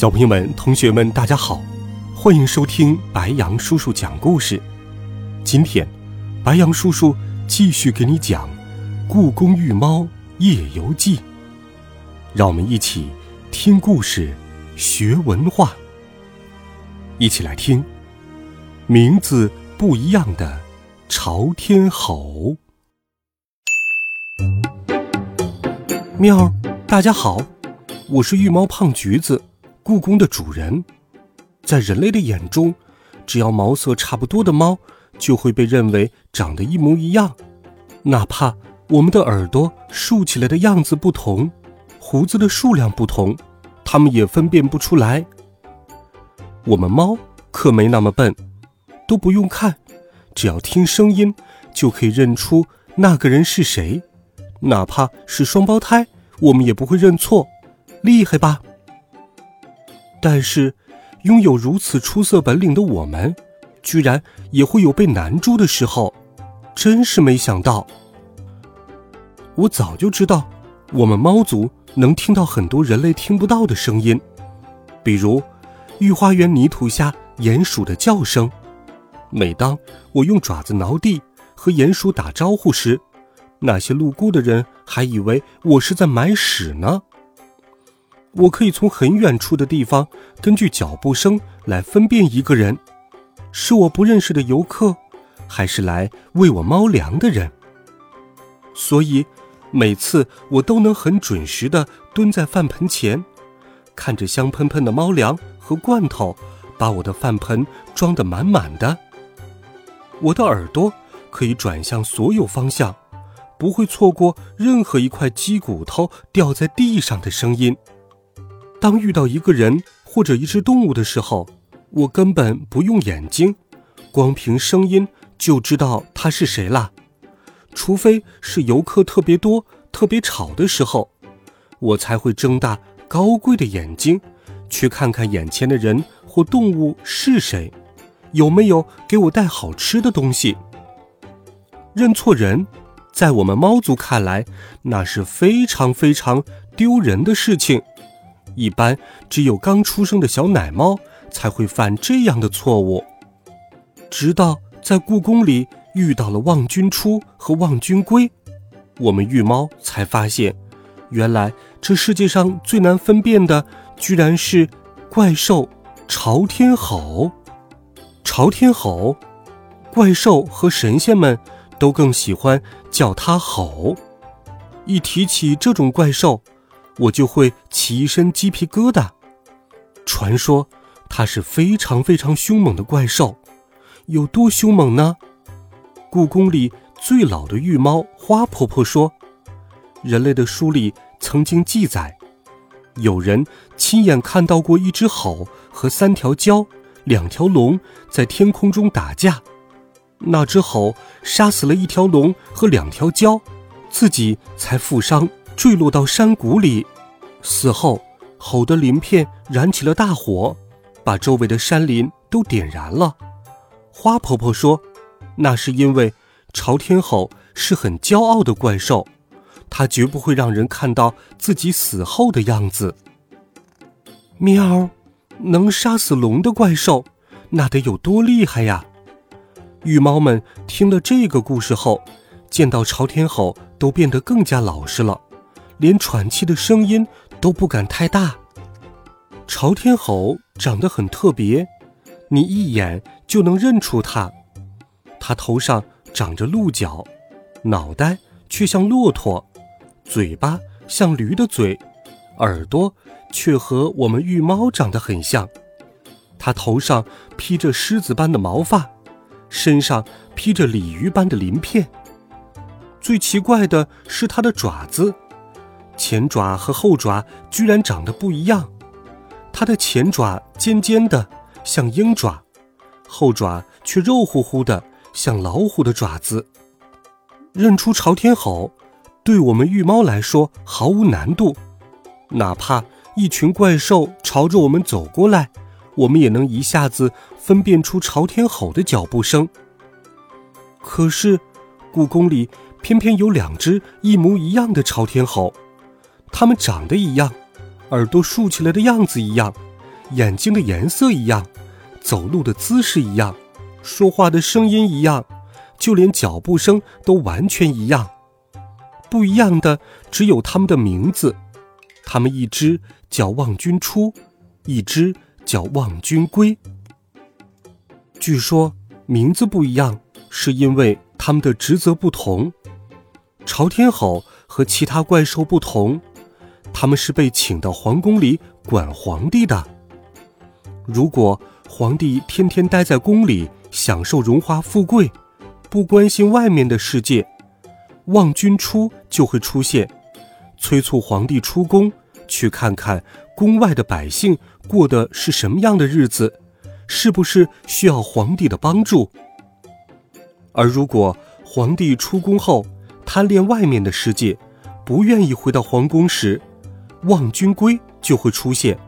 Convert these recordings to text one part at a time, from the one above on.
小朋友们、同学们，大家好，欢迎收听白羊叔叔讲故事。今天，白羊叔叔继续给你讲《故宫御猫夜游记》。让我们一起听故事，学文化。一起来听，名字不一样的朝天吼。喵，大家好，我是御猫胖橘子。故宫的主人，在人类的眼中，只要毛色差不多的猫，就会被认为长得一模一样，哪怕我们的耳朵竖起来的样子不同，胡子的数量不同，他们也分辨不出来。我们猫可没那么笨，都不用看，只要听声音，就可以认出那个人是谁，哪怕是双胞胎，我们也不会认错，厉害吧？但是，拥有如此出色本领的我们，居然也会有被难住的时候，真是没想到。我早就知道，我们猫族能听到很多人类听不到的声音，比如御花园泥土下鼹鼠的叫声。每当我用爪子挠地和鼹鼠打招呼时，那些路过的人还以为我是在买屎呢。我可以从很远处的地方，根据脚步声来分辨一个人，是我不认识的游客，还是来喂我猫粮的人。所以，每次我都能很准时的蹲在饭盆前，看着香喷喷的猫粮和罐头，把我的饭盆装得满满的。我的耳朵可以转向所有方向，不会错过任何一块鸡骨头掉在地上的声音。当遇到一个人或者一只动物的时候，我根本不用眼睛，光凭声音就知道他是谁了。除非是游客特别多、特别吵的时候，我才会睁大高贵的眼睛，去看看眼前的人或动物是谁，有没有给我带好吃的东西。认错人，在我们猫族看来，那是非常非常丢人的事情。一般只有刚出生的小奶猫才会犯这样的错误。直到在故宫里遇到了望君初和望君归，我们御猫才发现，原来这世界上最难分辨的，居然是怪兽朝天吼。朝天吼，怪兽和神仙们都更喜欢叫它吼。一提起这种怪兽。我就会起一身鸡皮疙瘩。传说它是非常非常凶猛的怪兽，有多凶猛呢？故宫里最老的御猫花婆婆说，人类的书里曾经记载，有人亲眼看到过一只猴和三条蛟、两条龙在天空中打架，那只猴杀死了一条龙和两条蛟，自己才负伤。坠落到山谷里，死后，吼的鳞片燃起了大火，把周围的山林都点燃了。花婆婆说，那是因为朝天吼是很骄傲的怪兽，它绝不会让人看到自己死后的样子。喵，能杀死龙的怪兽，那得有多厉害呀！御猫们听了这个故事后，见到朝天吼都变得更加老实了。连喘气的声音都不敢太大。朝天吼长得很特别，你一眼就能认出它。它头上长着鹿角，脑袋却像骆驼，嘴巴像驴的嘴，耳朵却和我们御猫长得很像。它头上披着狮子般的毛发，身上披着鲤鱼般的鳞片。最奇怪的是它的爪子。前爪和后爪居然长得不一样，它的前爪尖尖的，像鹰爪，后爪却肉乎乎的，像老虎的爪子。认出朝天吼，对我们御猫来说毫无难度，哪怕一群怪兽朝着我们走过来，我们也能一下子分辨出朝天吼的脚步声。可是，故宫里偏偏有两只一模一样的朝天吼，它们长得一样，耳朵竖起来的样子一样，眼睛的颜色一样，走路的姿势一样，说话的声音一样。就连脚步声都完全一样，不一样的只有他们的名字。他们一只叫望君出，一只叫望君归。据说名字不一样，是因为他们的职责不同。朝天吼和其他怪兽不同，他们是被请到皇宫里管皇帝的。如果皇帝天天待在宫里，享受荣华富贵。不关心外面的世界，望君出就会出现，催促皇帝出宫，去看看宫外的百姓过的是什么样的日子，是不是需要皇帝的帮助。而如果皇帝出宫后贪恋外面的世界，不愿意回到皇宫时，望君归就会出现，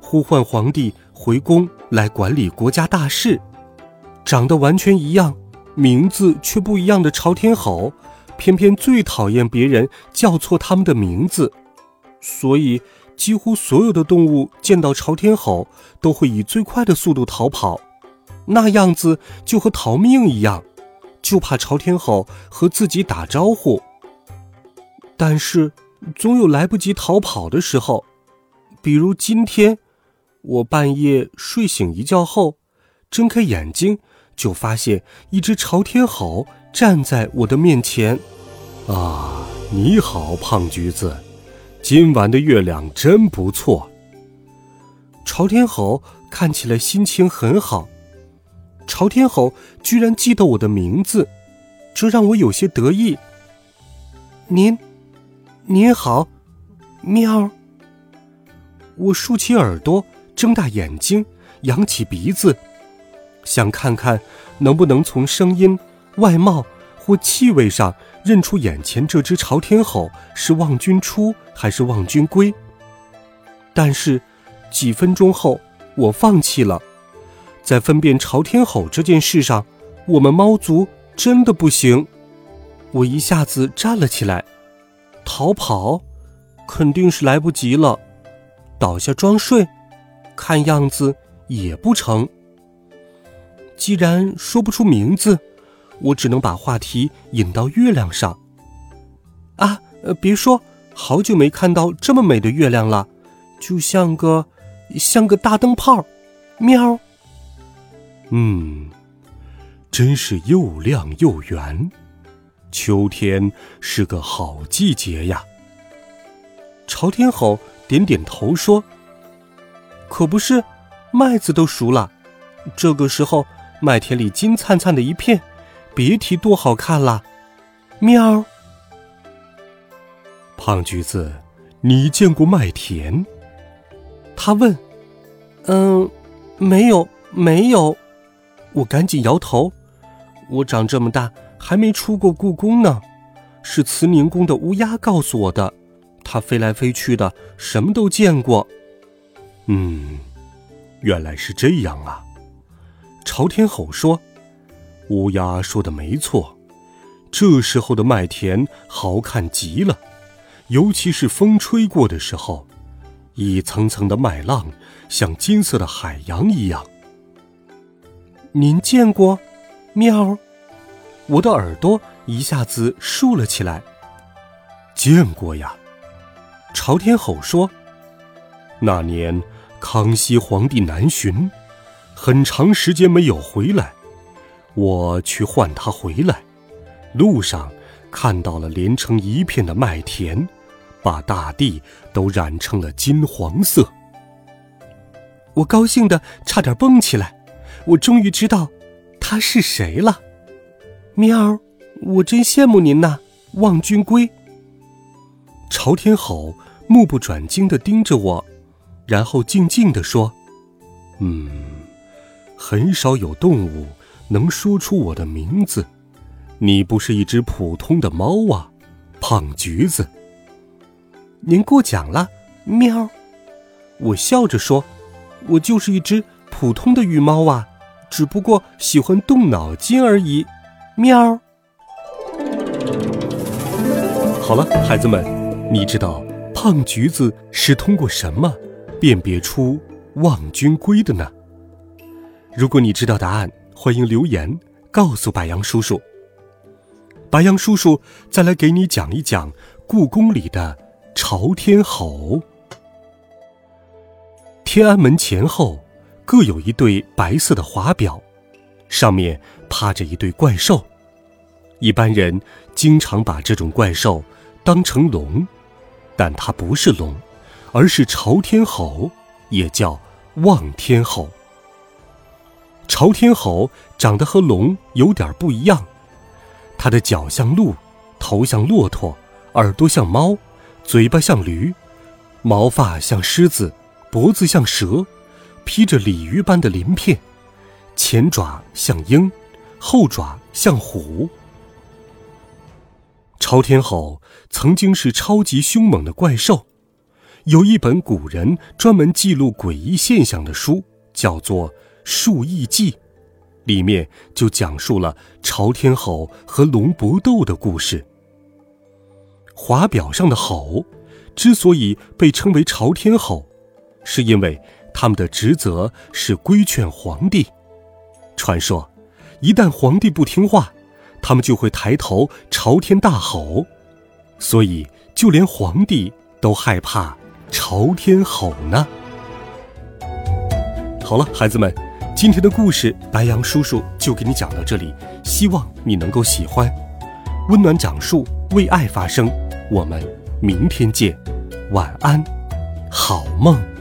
呼唤皇帝回宫来管理国家大事，长得完全一样。名字却不一样的朝天吼，偏偏最讨厌别人叫错他们的名字，所以几乎所有的动物见到朝天吼都会以最快的速度逃跑，那样子就和逃命一样，就怕朝天吼和自己打招呼。但是总有来不及逃跑的时候，比如今天，我半夜睡醒一觉后，睁开眼睛。就发现一只朝天吼站在我的面前，啊，你好，胖橘子，今晚的月亮真不错。朝天吼看起来心情很好，朝天吼居然记得我的名字，这让我有些得意。您，您好，喵。我竖起耳朵，睁大眼睛，扬起鼻子。想看看能不能从声音、外貌或气味上认出眼前这只朝天吼是望君出还是望君归。但是几分钟后，我放弃了。在分辨朝天吼这件事上，我们猫族真的不行。我一下子站了起来，逃跑肯定是来不及了，倒下装睡，看样子也不成。既然说不出名字，我只能把话题引到月亮上。啊，呃，别说，好久没看到这么美的月亮了，就像个，像个大灯泡。喵。嗯，真是又亮又圆。秋天是个好季节呀。朝天吼点点头说：“可不是，麦子都熟了，这个时候。”麦田里金灿灿的一片，别提多好看了。喵。胖橘子，你见过麦田？他问。嗯，没有，没有。我赶紧摇头。我长这么大还没出过故宫呢，是慈宁宫的乌鸦告诉我的。它飞来飞去的，什么都见过。嗯，原来是这样啊。朝天吼说：“乌鸦说的没错，这时候的麦田好看极了，尤其是风吹过的时候，一层层的麦浪像金色的海洋一样。您见过？喵！我的耳朵一下子竖了起来。见过呀。”朝天吼说：“那年康熙皇帝南巡。”很长时间没有回来，我去唤他回来。路上看到了连成一片的麦田，把大地都染成了金黄色。我高兴的差点蹦起来，我终于知道他是谁了。喵，我真羡慕您呐，望君归。朝天吼目不转睛的盯着我，然后静静地说：“嗯，很少有动物能说出我的名字。你不是一只普通的猫啊，胖橘子。”您过奖了，喵。我笑着说：“我就是一只普通的羽猫啊，只不过喜欢动脑筋而已。”喵。好了，孩子们，你知道胖橘子是通过什么辨别出望君归的呢？如果你知道答案，欢迎留言告诉白杨叔叔。白杨叔叔再来给你讲一讲故宫里的朝天吼。天安门前后各有一对白色的华表，上面趴着一对怪兽。一般人经常把这种怪兽当成龙，但它不是龙，而是朝天吼，也叫望天吼。朝天吼长得和龙有点不一样，它的脚像鹿，头像骆驼，耳朵像猫，嘴巴像驴，毛发像狮子。脖子像蛇，披着鲤鱼般的鳞片，前爪像鹰，后爪像虎。朝天吼曾经是超级凶猛的怪兽，有一本古人专门记录诡异现象的书，叫做《树异记》，里面就讲述了朝天吼和龙搏斗的故事。华表上的吼，之所以被称为朝天吼。是因为他们的职责是规劝皇帝。传说，一旦皇帝不听话，他们就会抬头朝天大吼，所以就连皇帝都害怕朝天吼呢。好了，孩子们，今天的故事白羊叔叔就给你讲到这里，希望你能够喜欢。温暖讲述，为爱发声。我们明天见，晚安，好梦。